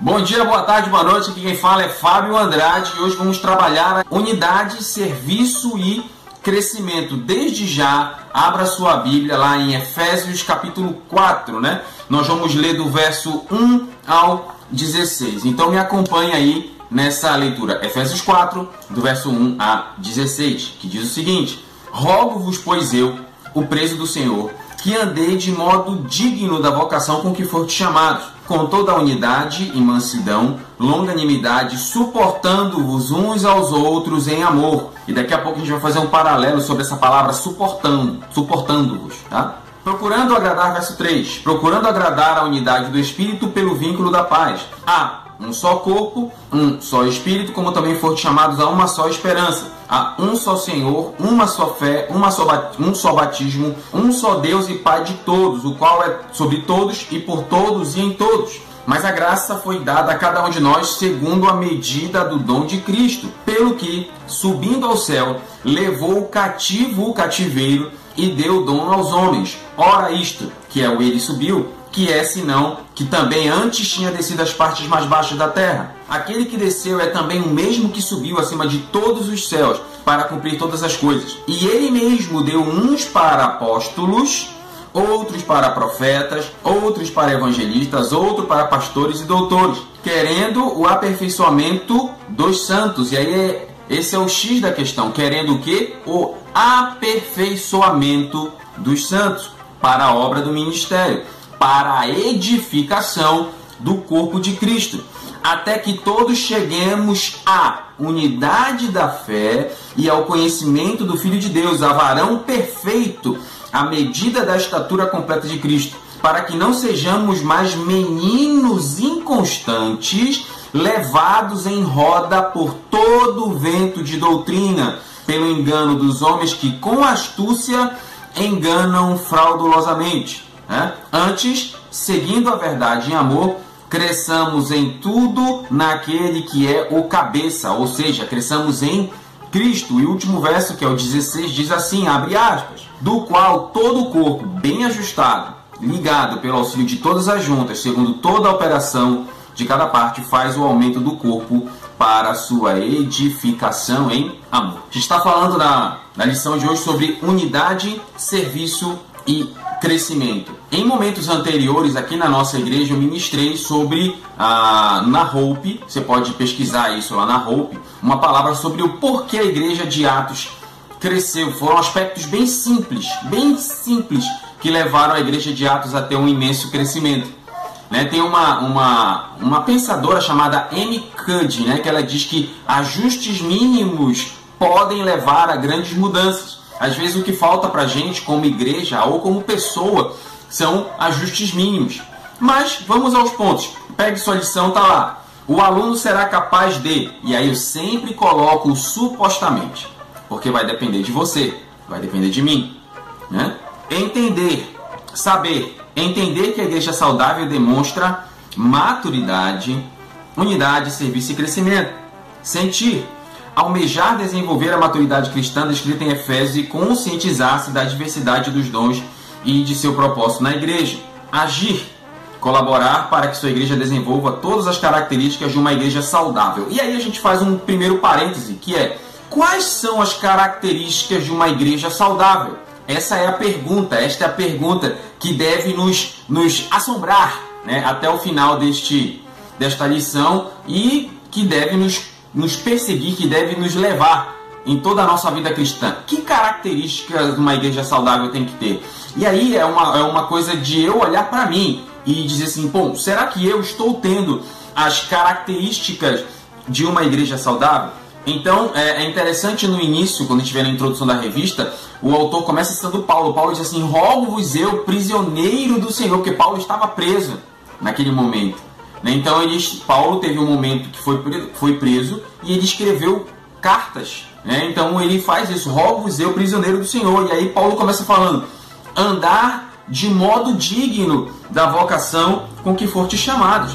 Bom dia, boa tarde, boa noite. Aqui quem fala é Fábio Andrade e hoje vamos trabalhar unidade, serviço e crescimento. Desde já, abra sua Bíblia lá em Efésios capítulo 4, né? Nós vamos ler do verso 1 ao 16. Então me acompanhe aí nessa leitura. Efésios 4, do verso 1 a 16, que diz o seguinte: Rogo-vos, pois eu, o preso do Senhor, que andei de modo digno da vocação com que foste chamados, com toda a unidade e mansidão, longanimidade, suportando-vos uns aos outros em amor. E daqui a pouco a gente vai fazer um paralelo sobre essa palavra suportando, suportando-vos, tá? Procurando agradar, verso 3, procurando agradar a unidade do Espírito pelo vínculo da paz. A um só corpo, um só Espírito, como também foram chamados a uma só esperança. Há um só Senhor, uma só fé, uma só, um só batismo, um só Deus e Pai de todos, o qual é sobre todos e por todos e em todos. Mas a graça foi dada a cada um de nós segundo a medida do dom de Cristo, pelo que, subindo ao céu, levou cativo o cativeiro e deu dom aos homens. Ora, isto, que é o ele subiu, que é senão que também antes tinha descido às partes mais baixas da terra. Aquele que desceu é também o mesmo que subiu acima de todos os céus para cumprir todas as coisas. E ele mesmo deu uns para apóstolos, outros para profetas, outros para evangelistas, outros para pastores e doutores, querendo o aperfeiçoamento dos santos. E aí é, esse é o X da questão, querendo o que? O aperfeiçoamento dos santos para a obra do ministério para a edificação do corpo de Cristo, até que todos cheguemos à unidade da fé e ao conhecimento do Filho de Deus, a varão perfeito, à medida da estatura completa de Cristo, para que não sejamos mais meninos inconstantes, levados em roda por todo o vento de doutrina, pelo engano dos homens que com astúcia enganam fraudulosamente né? Antes, seguindo a verdade em amor, cresçamos em tudo naquele que é o cabeça, ou seja, cresçamos em Cristo. E o último verso, que é o 16, diz assim: abre aspas, do qual todo o corpo, bem ajustado, ligado pelo auxílio de todas as juntas, segundo toda a operação de cada parte, faz o aumento do corpo para sua edificação em amor. A gente está falando na, na lição de hoje sobre unidade, serviço e crescimento. Em momentos anteriores, aqui na nossa igreja, eu ministrei sobre a na Hope, você pode pesquisar isso lá na Hope, uma palavra sobre o porquê a igreja de Atos cresceu. Foram aspectos bem simples, bem simples, que levaram a igreja de Atos a ter um imenso crescimento. Né, tem uma, uma, uma pensadora chamada Amy Cuddy, né, que ela diz que ajustes mínimos podem levar a grandes mudanças. Às vezes o que falta para a gente como igreja ou como pessoa são ajustes mínimos. Mas vamos aos pontos. Pegue sua lição, tá lá. O aluno será capaz de, e aí eu sempre coloco o supostamente, porque vai depender de você, vai depender de mim, né? Entender, saber, entender que a igreja saudável demonstra maturidade, unidade, serviço e crescimento. Sentir, almejar desenvolver a maturidade cristã descrita em Efésios e conscientizar-se da diversidade dos dons e de seu propósito na igreja. Agir, colaborar para que sua igreja desenvolva todas as características de uma igreja saudável. E aí a gente faz um primeiro parêntese, que é quais são as características de uma igreja saudável? Essa é a pergunta, esta é a pergunta que deve nos, nos assombrar né, até o final deste, desta lição e que deve nos nos perseguir, que deve nos levar em toda a nossa vida cristã. Que características uma igreja saudável tem que ter? E aí é uma, é uma coisa de eu olhar para mim e dizer assim: bom, será que eu estou tendo as características de uma igreja saudável? Então é, é interessante no início, quando estiver na introdução da revista, o autor começa citando Paulo. Paulo diz assim: Rogo-vos eu, prisioneiro do Senhor, porque Paulo estava preso naquele momento. Né? Então ele, Paulo teve um momento que foi, foi preso e ele escreveu cartas. Né? Então ele faz isso, rogo-vos eu, prisioneiro do Senhor. E aí Paulo começa falando, andar de modo digno da vocação com que for te chamados.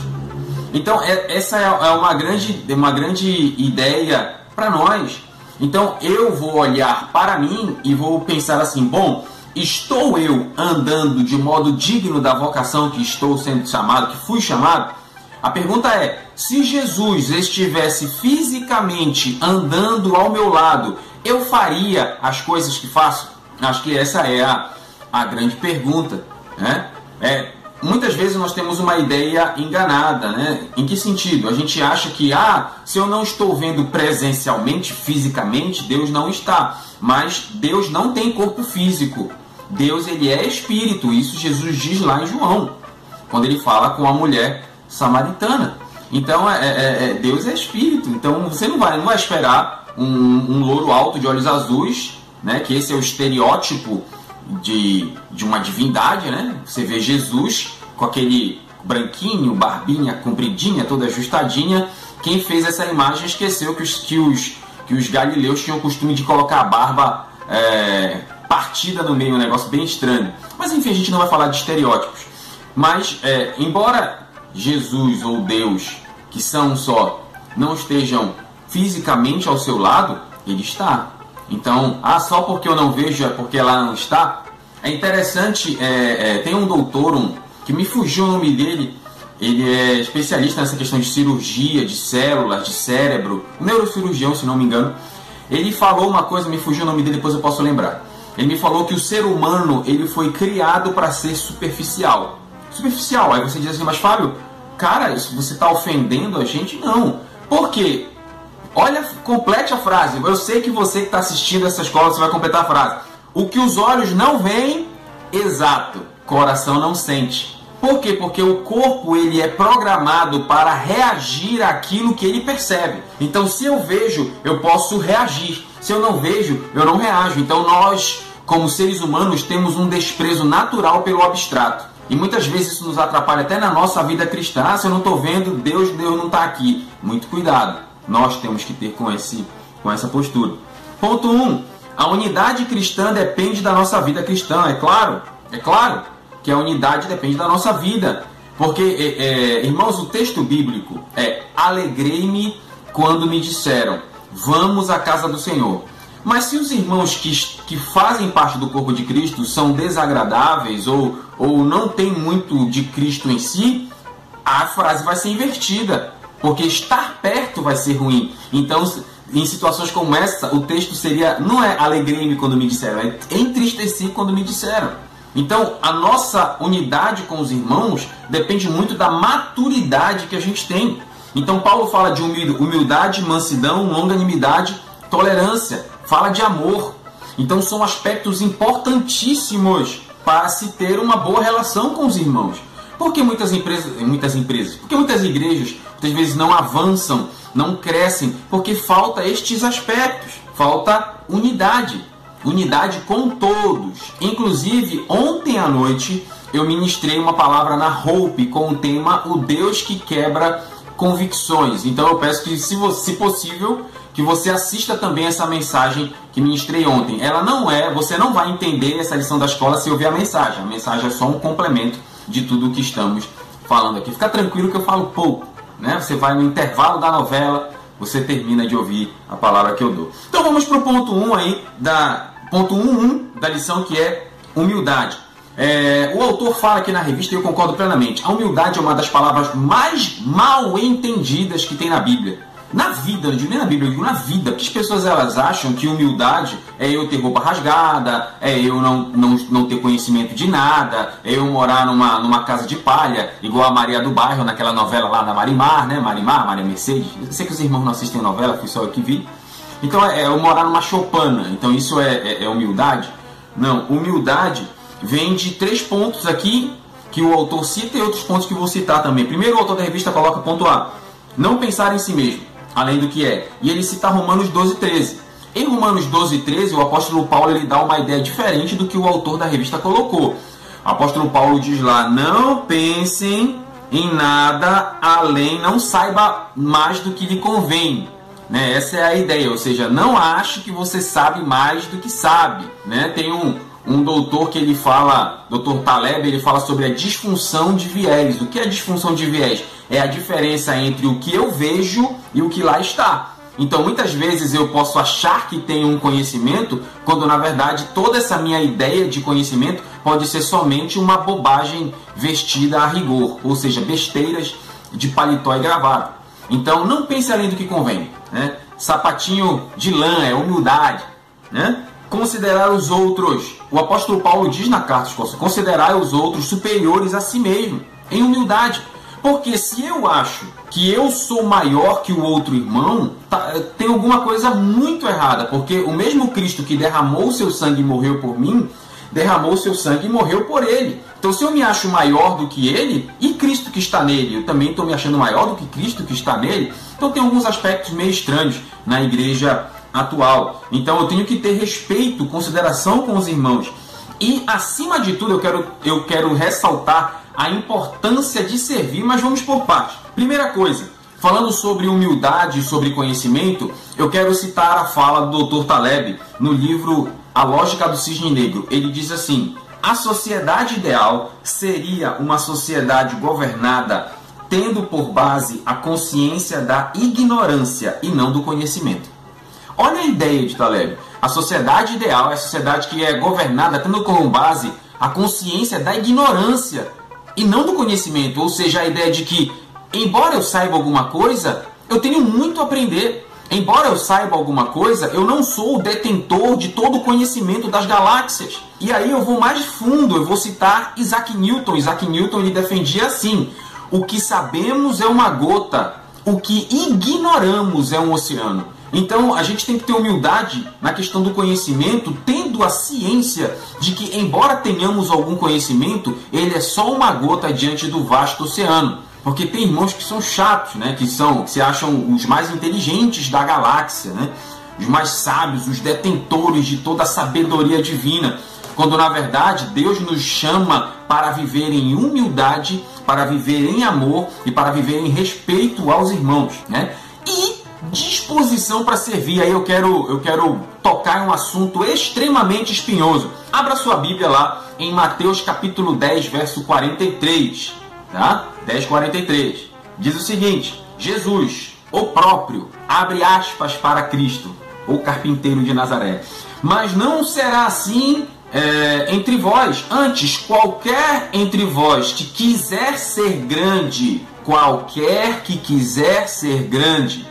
Então é, essa é, é uma grande, uma grande ideia para nós. Então eu vou olhar para mim e vou pensar assim, bom, estou eu andando de modo digno da vocação que estou sendo chamado, que fui chamado? A pergunta é: se Jesus estivesse fisicamente andando ao meu lado, eu faria as coisas que faço? Acho que essa é a, a grande pergunta. Né? É, muitas vezes nós temos uma ideia enganada, né? Em que sentido? A gente acha que, ah, se eu não estou vendo presencialmente, fisicamente, Deus não está. Mas Deus não tem corpo físico. Deus ele é espírito. Isso Jesus diz lá em João, quando ele fala com a mulher samaritana. Então, é, é, é Deus é espírito. Então, você não vai, não vai esperar um, um louro alto de olhos azuis, né? Que esse é o estereótipo de, de uma divindade, né? Você vê Jesus com aquele branquinho, barbinha compridinha, toda ajustadinha. Quem fez essa imagem esqueceu que os, que os, que os galileus tinham o costume de colocar a barba é, partida no meio, um negócio bem estranho. Mas enfim, a gente não vai falar de estereótipos. Mas, é, embora Jesus ou Deus, que são só, não estejam fisicamente ao seu lado, ele está. Então, ah, só porque eu não vejo é porque ela não está. É interessante, é, é, tem um doutor um, que me fugiu o nome dele. Ele é especialista nessa questão de cirurgia, de células, de cérebro, neurocirurgião, se não me engano. Ele falou uma coisa, me fugiu o nome dele, depois eu posso lembrar. Ele me falou que o ser humano ele foi criado para ser superficial. Superficial. Aí você diz assim, mas Fábio, cara, isso você está ofendendo a gente? Não. Por quê? Olha, complete a frase. Eu sei que você que está assistindo essa escola, você vai completar a frase. O que os olhos não veem, exato, coração não sente. Por quê? Porque o corpo ele é programado para reagir àquilo que ele percebe. Então, se eu vejo, eu posso reagir. Se eu não vejo, eu não reajo. Então, nós, como seres humanos, temos um desprezo natural pelo abstrato. E muitas vezes isso nos atrapalha até na nossa vida cristã. Ah, se eu não estou vendo, Deus, Deus não está aqui. Muito cuidado nós temos que ter com, esse, com essa postura. Ponto 1. Um, a unidade cristã depende da nossa vida cristã, é claro, é claro que a unidade depende da nossa vida. Porque, é, é, irmãos, o texto bíblico é: alegrei-me quando me disseram, vamos à casa do Senhor. Mas se os irmãos que, que fazem parte do corpo de Cristo são desagradáveis ou, ou não têm muito de Cristo em si, a frase vai ser invertida. Porque estar perto vai ser ruim. Então, em situações como essa, o texto seria: não é alegrei-me quando me disseram, é entristeci quando me disseram. Então, a nossa unidade com os irmãos depende muito da maturidade que a gente tem. Então, Paulo fala de humildade, mansidão, longanimidade, tolerância, fala de amor. Então, são aspectos importantíssimos para se ter uma boa relação com os irmãos. Porque muitas empresas, muitas empresas, porque muitas igrejas muitas vezes não avançam, não crescem, porque falta estes aspectos, falta unidade, unidade com todos. Inclusive, ontem à noite eu ministrei uma palavra na Hope com o tema O Deus que quebra convicções. Então eu peço que, se, se possível, que você assista também essa mensagem que ministrei ontem. Ela não é, você não vai entender essa lição da escola se ouvir a mensagem. A mensagem é só um complemento de tudo o que estamos falando aqui. Fica tranquilo que eu falo pouco né? Você vai no intervalo da novela, você termina de ouvir a palavra que eu dou. Então vamos para o ponto 1 um aí, da, ponto 1 um, um, da lição que é humildade. É, o autor fala aqui na revista e eu concordo plenamente. A humildade é uma das palavras mais mal entendidas que tem na Bíblia na vida, não digo nem na Bíblia, eu digo na vida, porque as pessoas elas acham que humildade é eu ter roupa rasgada, é eu não, não, não ter conhecimento de nada, é eu morar numa, numa casa de palha, igual a Maria do Bairro, naquela novela lá da Marimar, né? Marimar, Maria Mercedes. Eu sei que os irmãos não assistem novela, fui só eu que vi. Então é, é eu morar numa chopana, então isso é, é, é humildade? Não, humildade vem de três pontos aqui que o autor cita e outros pontos que vou citar também. Primeiro, o autor da revista coloca ponto A: não pensar em si mesmo além do que é. E ele cita Romanos 12, 13. Em Romanos 12, 13, o apóstolo Paulo ele dá uma ideia diferente do que o autor da revista colocou. O apóstolo Paulo diz lá: não pensem em nada além, não saiba mais do que lhe convém. Né? Essa é a ideia, ou seja, não ache que você sabe mais do que sabe. Né? Tem um, um doutor que ele fala, doutor Taleb, ele fala sobre a disfunção de viés. O que é disfunção de viés? É a diferença entre o que eu vejo e o que lá está. Então, muitas vezes eu posso achar que tenho um conhecimento, quando na verdade toda essa minha ideia de conhecimento pode ser somente uma bobagem vestida a rigor, ou seja, besteiras de paletó e gravata. Então não pense além do que convém. Né? Sapatinho de lã é humildade. Né? Considerar os outros. O apóstolo Paulo diz na carta aos considerar os outros superiores a si mesmo, em humildade. Porque se eu acho que eu sou maior que o outro irmão, tá, tem alguma coisa muito errada. Porque o mesmo Cristo que derramou seu sangue e morreu por mim, derramou seu sangue e morreu por ele. Então, se eu me acho maior do que ele, e Cristo que está nele, eu também estou me achando maior do que Cristo que está nele, então tem alguns aspectos meio estranhos na igreja atual. Então, eu tenho que ter respeito, consideração com os irmãos. E, acima de tudo, eu quero, eu quero ressaltar a importância de servir, mas vamos por partes. Primeira coisa, falando sobre humildade sobre conhecimento, eu quero citar a fala do Dr. Taleb no livro A Lógica do Cisne Negro. Ele diz assim: a sociedade ideal seria uma sociedade governada tendo por base a consciência da ignorância e não do conhecimento. Olha a ideia de Taleb. A sociedade ideal é a sociedade que é governada tendo como base a consciência da ignorância e não do conhecimento, ou seja, a ideia de que, embora eu saiba alguma coisa, eu tenho muito a aprender. Embora eu saiba alguma coisa, eu não sou o detentor de todo o conhecimento das galáxias. E aí eu vou mais fundo, eu vou citar Isaac Newton. Isaac Newton ele defendia assim: o que sabemos é uma gota, o que ignoramos é um oceano. Então a gente tem que ter humildade na questão do conhecimento, tendo a ciência de que, embora tenhamos algum conhecimento, ele é só uma gota diante do vasto oceano. Porque tem irmãos que são chatos, né? Que são, que se acham os mais inteligentes da galáxia, né? Os mais sábios, os detentores de toda a sabedoria divina. Quando na verdade Deus nos chama para viver em humildade, para viver em amor e para viver em respeito aos irmãos, né? E disposição para servir. Aí eu quero, eu quero tocar em um assunto extremamente espinhoso. Abra sua Bíblia lá em Mateus capítulo 10, verso 43 tá? 10:43. Diz o seguinte: Jesus, o próprio, abre aspas para Cristo, o carpinteiro de Nazaré. Mas não será assim é, entre vós. Antes, qualquer entre vós que quiser ser grande, qualquer que quiser ser grande,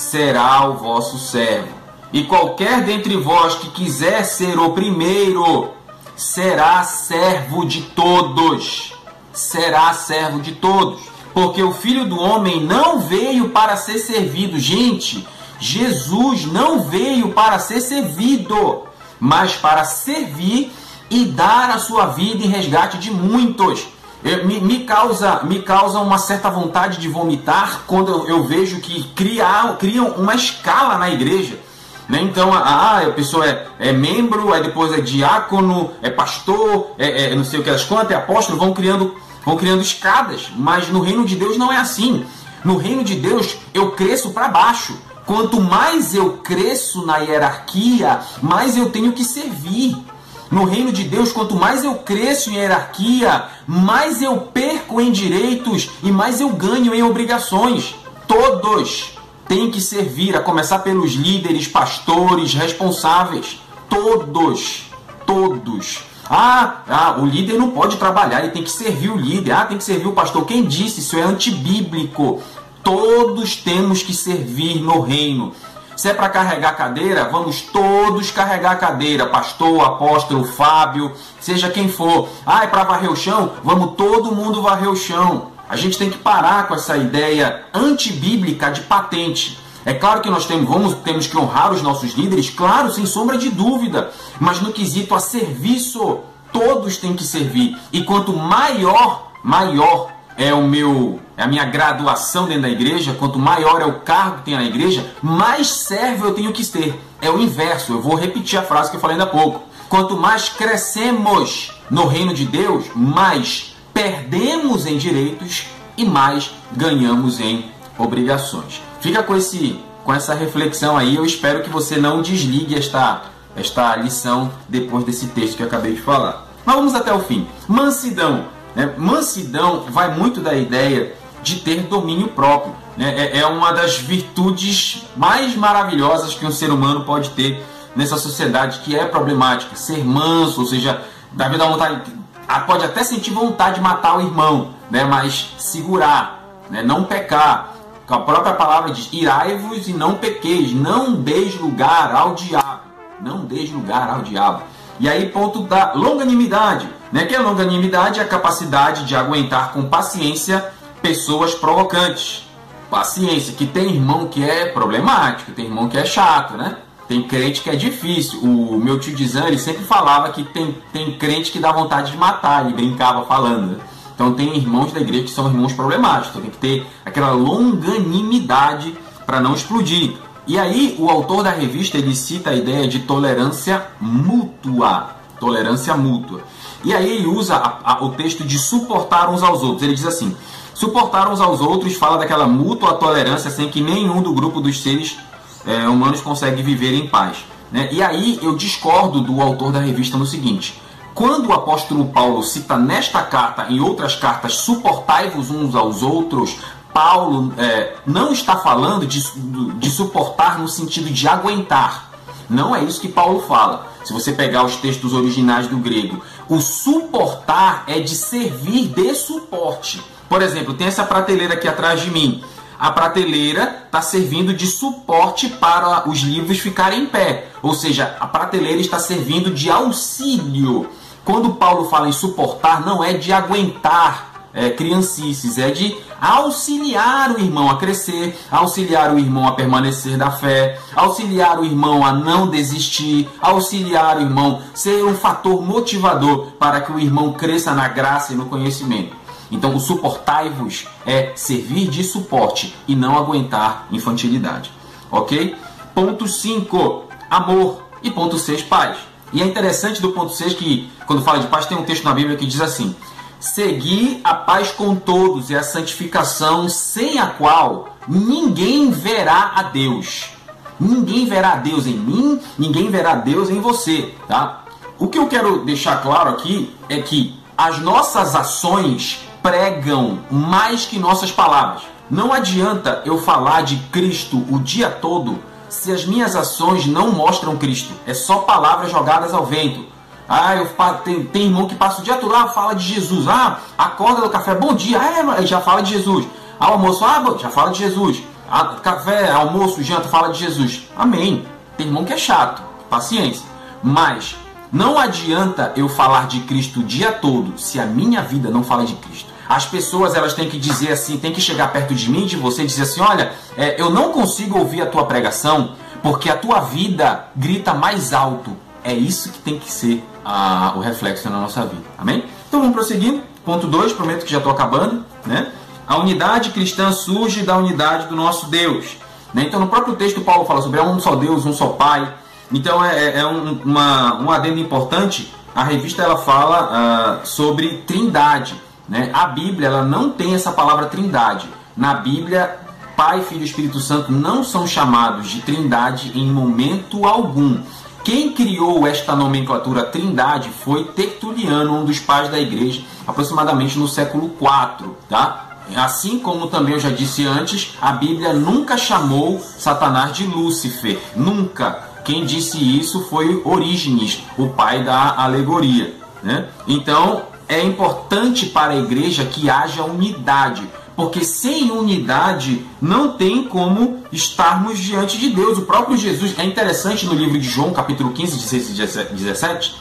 será o vosso servo. E qualquer dentre vós que quiser ser o primeiro, será servo de todos será servo de todos. Porque o filho do homem não veio para ser servido. Gente, Jesus não veio para ser servido, mas para servir e dar a sua vida em resgate de muitos. Me, me, causa, me causa uma certa vontade de vomitar quando eu, eu vejo que criar, criam uma escala na igreja. Né? Então, a, a pessoa é, é, membro, aí depois é diácono, é pastor, é, é não sei o que elas contam, é apóstolo, vão criando vão criando escadas, mas no reino de Deus não é assim. No reino de Deus eu cresço para baixo. Quanto mais eu cresço na hierarquia, mais eu tenho que servir. No reino de Deus, quanto mais eu cresço em hierarquia, mais eu perco em direitos e mais eu ganho em obrigações. Todos têm que servir, a começar pelos líderes, pastores, responsáveis. Todos, todos ah, ah, o líder não pode trabalhar, ele tem que servir o líder. Ah, tem que servir o pastor. Quem disse? Isso é antibíblico. Todos temos que servir no reino. Se é para carregar cadeira, vamos todos carregar cadeira. Pastor, apóstolo, Fábio, seja quem for. Ah, é para varrer o chão? Vamos todo mundo varrer o chão. A gente tem que parar com essa ideia antibíblica de patente. É claro que nós temos, vamos, temos que honrar os nossos líderes, claro, sem sombra de dúvida, mas no quesito a serviço, todos têm que servir. E quanto maior, maior é o meu, é a minha graduação dentro da igreja, quanto maior é o cargo que tem na igreja, mais servo eu tenho que ter. É o inverso, eu vou repetir a frase que eu falei ainda há pouco. Quanto mais crescemos no reino de Deus, mais perdemos em direitos e mais ganhamos em obrigações. Fica com, esse, com essa reflexão aí. Eu espero que você não desligue esta, esta lição depois desse texto que eu acabei de falar. Mas vamos até o fim. Mansidão. Né? Mansidão vai muito da ideia de ter domínio próprio. Né? É, é uma das virtudes mais maravilhosas que um ser humano pode ter nessa sociedade que é problemática. Ser manso, ou seja, dá vontade, pode até sentir vontade de matar o irmão, né? mas segurar, né? não pecar. A própria palavra diz: irai-vos e não pequeis, não deis lugar ao diabo. Não deis lugar ao diabo. E aí, ponto da longanimidade. Né? Que a longanimidade é a capacidade de aguentar com paciência pessoas provocantes. Paciência, que tem irmão que é problemático, tem irmão que é chato, né? Tem crente que é difícil. O meu tio Dizan, ele sempre falava que tem, tem crente que dá vontade de matar, ele brincava falando. Né? Então tem irmãos da igreja que são irmãos problemáticos, então tem que ter aquela longanimidade para não explodir. E aí o autor da revista ele cita a ideia de tolerância mútua, tolerância mútua. E aí ele usa a, a, o texto de suportar uns aos outros. Ele diz assim: suportar uns aos outros fala daquela mútua tolerância sem que nenhum do grupo dos seres é, humanos consegue viver em paz. Né? E aí eu discordo do autor da revista no seguinte: quando o apóstolo Paulo cita nesta carta, em outras cartas, suportai-vos uns aos outros, Paulo é, não está falando de, de suportar no sentido de aguentar. Não é isso que Paulo fala. Se você pegar os textos originais do grego, o suportar é de servir de suporte. Por exemplo, tem essa prateleira aqui atrás de mim. A prateleira está servindo de suporte para os livros ficarem em pé. Ou seja, a prateleira está servindo de auxílio quando Paulo fala em suportar, não é de aguentar é, criancices, é de auxiliar o irmão a crescer, auxiliar o irmão a permanecer da fé, auxiliar o irmão a não desistir, auxiliar o irmão ser um fator motivador para que o irmão cresça na graça e no conhecimento. Então, o suportai-vos é servir de suporte e não aguentar infantilidade. Ok? Ponto 5, amor. E ponto 6, paz. E é interessante do ponto 6 que, quando fala de paz, tem um texto na Bíblia que diz assim: Seguir a paz com todos e a santificação, sem a qual ninguém verá a Deus. Ninguém verá a Deus em mim, ninguém verá a Deus em você, tá? O que eu quero deixar claro aqui é que as nossas ações pregam mais que nossas palavras. Não adianta eu falar de Cristo o dia todo se as minhas ações não mostram Cristo. É só palavras jogadas ao vento. Ah, eu tem, tem irmão que passa o dia todo lá, fala de Jesus. Ah, acorda do café, bom dia, ah, é, já fala de Jesus. Ah, almoço, ah, já fala de Jesus. Ah, café, almoço, janta, fala de Jesus. Amém. Tem irmão que é chato, paciência. Mas não adianta eu falar de Cristo o dia todo se a minha vida não fala de Cristo. As pessoas elas têm que dizer assim, tem que chegar perto de mim, de você, e dizer assim, olha, é, eu não consigo ouvir a tua pregação porque a tua vida grita mais alto. É isso que tem que ser a, o reflexo na nossa vida. Amém? Então vamos prosseguindo. Ponto 2, prometo que já estou acabando. Né? A unidade cristã surge da unidade do nosso Deus. Né? Então no próprio texto Paulo fala sobre um só Deus, um só Pai. Então é, é, é um, uma, um adendo importante. A revista ela fala uh, sobre trindade. Né? A Bíblia ela não tem essa palavra trindade. Na Bíblia, Pai, Filho e Espírito Santo não são chamados de trindade em momento algum. Quem criou esta nomenclatura trindade foi Tertuliano, um dos pais da igreja, aproximadamente no século IV. Tá? Assim como também eu já disse antes, a Bíblia nunca chamou Satanás de Lúcifer. Nunca. Quem disse isso foi Orígenes, o pai da alegoria. Né? Então, é importante para a igreja que haja unidade, porque sem unidade não tem como estarmos diante de Deus. O próprio Jesus, é interessante no livro de João, capítulo 15, 16 e 17,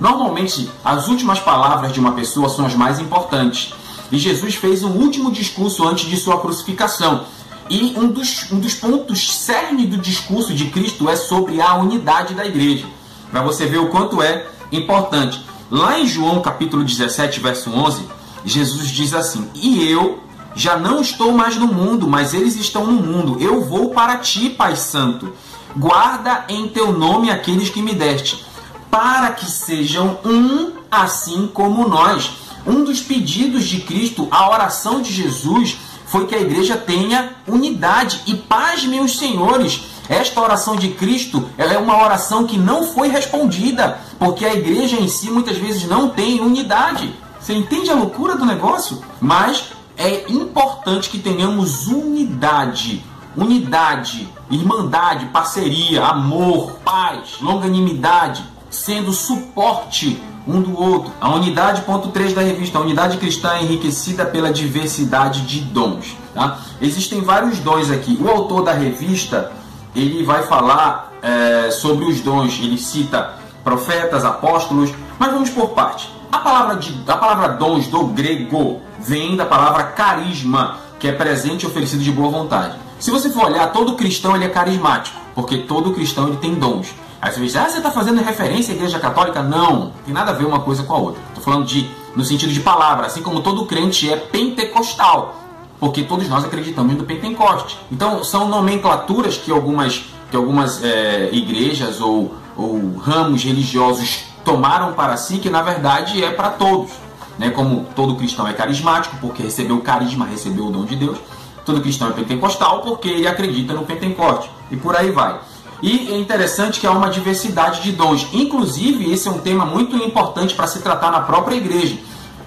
normalmente as últimas palavras de uma pessoa são as mais importantes. E Jesus fez um último discurso antes de sua crucificação. E um dos, um dos pontos cerne do discurso de Cristo é sobre a unidade da igreja. Para você ver o quanto é importante. Lá em João capítulo 17, verso 11, Jesus diz assim: E eu já não estou mais no mundo, mas eles estão no mundo. Eu vou para ti, Pai Santo. Guarda em teu nome aqueles que me deste, para que sejam um, assim como nós. Um dos pedidos de Cristo, a oração de Jesus, foi que a igreja tenha unidade. E paz, meus senhores, esta oração de Cristo ela é uma oração que não foi respondida, porque a igreja em si muitas vezes não tem unidade. Você entende a loucura do negócio? Mas é importante que tenhamos unidade. Unidade, irmandade, parceria, amor, paz, longanimidade, sendo suporte um do outro. A unidade, ponto 3 da revista, a unidade cristã é enriquecida pela diversidade de dons. Tá? Existem vários dons aqui. O autor da revista ele vai falar é, sobre os dons. Ele cita profetas, apóstolos, mas vamos por parte. A palavra, de, a palavra dons do grego vem da palavra carisma, que é presente oferecido de boa vontade. Se você for olhar, todo cristão ele é carismático, porque todo cristão ele tem dons. Aí você diz, ah, você está fazendo referência à igreja católica? Não, tem nada a ver uma coisa com a outra. Estou falando de no sentido de palavra, assim como todo crente é pentecostal, porque todos nós acreditamos no Pentecoste. Então são nomenclaturas que algumas, que algumas é, igrejas ou, ou ramos religiosos tomaram para si, que na verdade é para todos. Né? Como todo cristão é carismático, porque recebeu o carisma, recebeu o dom de Deus. Todo cristão é pentecostal porque ele acredita no Pentecoste. E por aí vai. E é interessante que há uma diversidade de dons. Inclusive, esse é um tema muito importante para se tratar na própria igreja.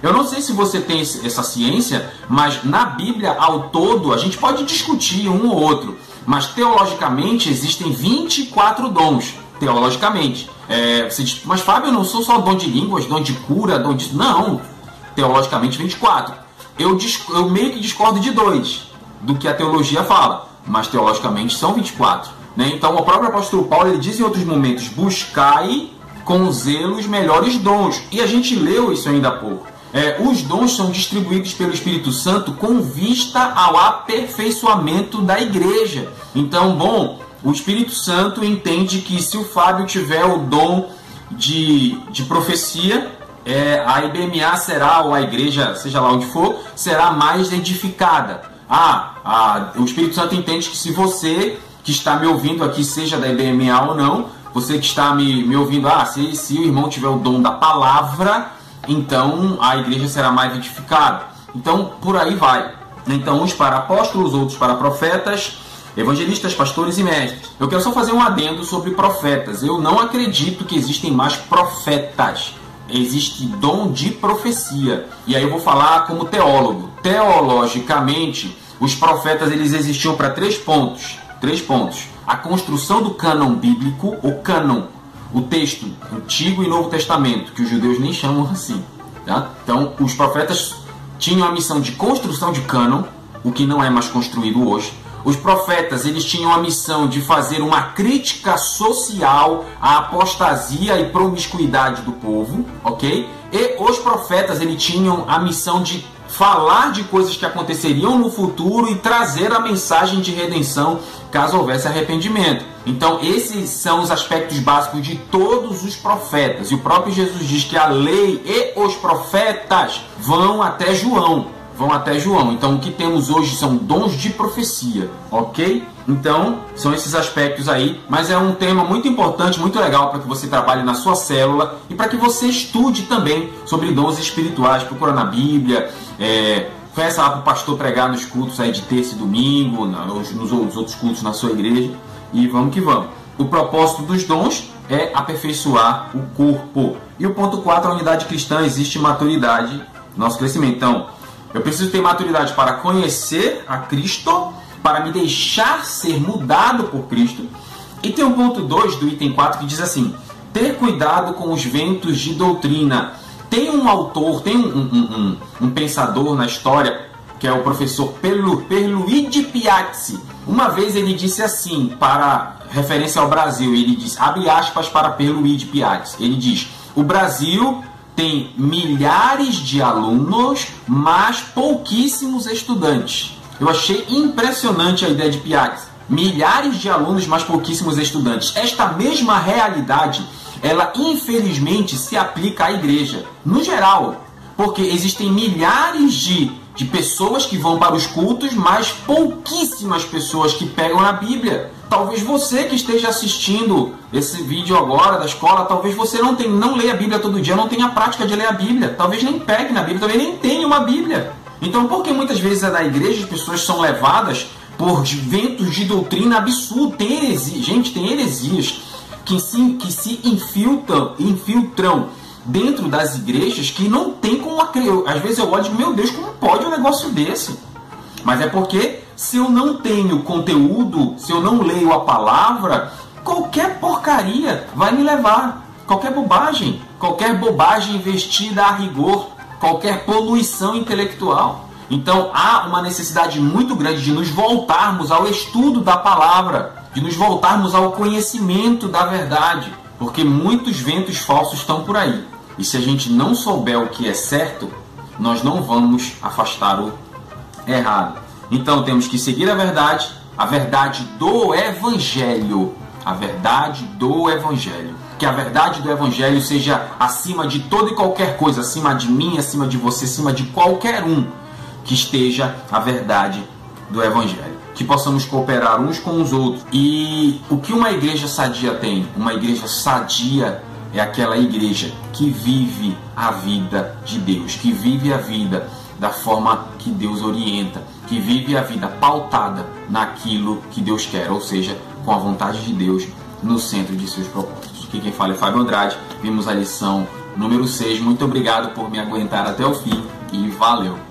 Eu não sei se você tem essa ciência, mas na Bíblia, ao todo, a gente pode discutir um ou outro. Mas teologicamente existem 24 dons. Teologicamente. É, você diz, mas Fábio, eu não sou só dom de línguas, dom de cura, dom de. Não! Teologicamente 24. Eu, eu meio que discordo de dois do que a teologia fala, mas teologicamente são 24. Né? Então o próprio apóstolo Paulo ele diz em outros momentos: buscai com zelo os melhores dons. E a gente leu isso ainda há pouco. É, os dons são distribuídos pelo Espírito Santo com vista ao aperfeiçoamento da igreja. Então, bom, o Espírito Santo entende que se o Fábio tiver o dom de, de profecia, é, a IBMA será, ou a igreja, seja lá onde for, será mais edificada. Ah, a, o Espírito Santo entende que se você que está me ouvindo aqui, seja da IBMA ou não, você que está me, me ouvindo, ah, se, se o irmão tiver o dom da palavra, então a igreja será mais edificada. Então, por aí vai. Então, uns para apóstolos, outros para profetas, evangelistas, pastores e mestres. Eu quero só fazer um adendo sobre profetas. Eu não acredito que existem mais profetas. Existe dom de profecia. E aí eu vou falar como teólogo. Teologicamente, os profetas eles existiam para três pontos. Três pontos. A construção do cânon bíblico, o cânon o texto Antigo e Novo Testamento, que os judeus nem chamam assim. Tá? Então, os profetas tinham a missão de construção de cânon, o que não é mais construído hoje. Os profetas eles tinham a missão de fazer uma crítica social à apostasia e promiscuidade do povo, ok? E os profetas eles tinham a missão de falar de coisas que aconteceriam no futuro e trazer a mensagem de redenção caso houvesse arrependimento. Então, esses são os aspectos básicos de todos os profetas. E o próprio Jesus diz que a lei e os profetas vão até João. Vão até João. Então, o que temos hoje são dons de profecia, ok? Então, são esses aspectos aí. Mas é um tema muito importante, muito legal para que você trabalhe na sua célula e para que você estude também sobre dons espirituais. Procura na Bíblia. É, Peça lá para o pastor pregar nos cultos aí de terça e domingo, nos, nos outros cultos na sua igreja. E vamos que vamos. O propósito dos dons é aperfeiçoar o corpo. E o ponto 4, a unidade cristã, existe maturidade, nosso crescimento. Então, eu preciso ter maturidade para conhecer a Cristo, para me deixar ser mudado por Cristo. E tem um ponto 2 do item 4 que diz assim: ter cuidado com os ventos de doutrina tem um autor, tem um, um, um, um pensador na história, que é o professor Perlu, Perluigi Piazzi. Uma vez ele disse assim, para referência ao Brasil, ele diz, abre aspas para Perluigi Piazzi, ele diz, o Brasil tem milhares de alunos, mas pouquíssimos estudantes. Eu achei impressionante a ideia de Piazzi. Milhares de alunos, mas pouquíssimos estudantes. Esta mesma realidade ela infelizmente se aplica à igreja, no geral, porque existem milhares de, de pessoas que vão para os cultos, mas pouquíssimas pessoas que pegam na Bíblia. Talvez você que esteja assistindo esse vídeo agora da escola, talvez você não tenha, não leia a Bíblia todo dia, não tenha a prática de ler a Bíblia, talvez nem pegue na Bíblia, talvez nem tenha uma Bíblia. Então, porque muitas vezes é da igreja as pessoas são levadas por ventos de doutrina absurdo, tem heresia, gente, tem heresias que se, que se infiltram, infiltram dentro das igrejas que não tem como acreditar. Às vezes eu olho e digo, meu Deus, como pode um negócio desse? Mas é porque se eu não tenho conteúdo, se eu não leio a palavra, qualquer porcaria vai me levar. qualquer bobagem, qualquer bobagem investida a rigor, qualquer poluição intelectual. Então há uma necessidade muito grande de nos voltarmos ao estudo da palavra, de nos voltarmos ao conhecimento da verdade, porque muitos ventos falsos estão por aí. E se a gente não souber o que é certo, nós não vamos afastar o errado. Então temos que seguir a verdade, a verdade do evangelho, a verdade do evangelho. Que a verdade do evangelho seja acima de toda e qualquer coisa, acima de mim, acima de você, acima de qualquer um que esteja a verdade do Evangelho. Que possamos cooperar uns com os outros. E o que uma igreja sadia tem? Uma igreja sadia é aquela igreja que vive a vida de Deus, que vive a vida da forma que Deus orienta, que vive a vida pautada naquilo que Deus quer, ou seja, com a vontade de Deus no centro de seus propósitos. Aqui quem fala é Fábio Andrade, vimos a lição número 6. Muito obrigado por me aguentar até o fim e valeu!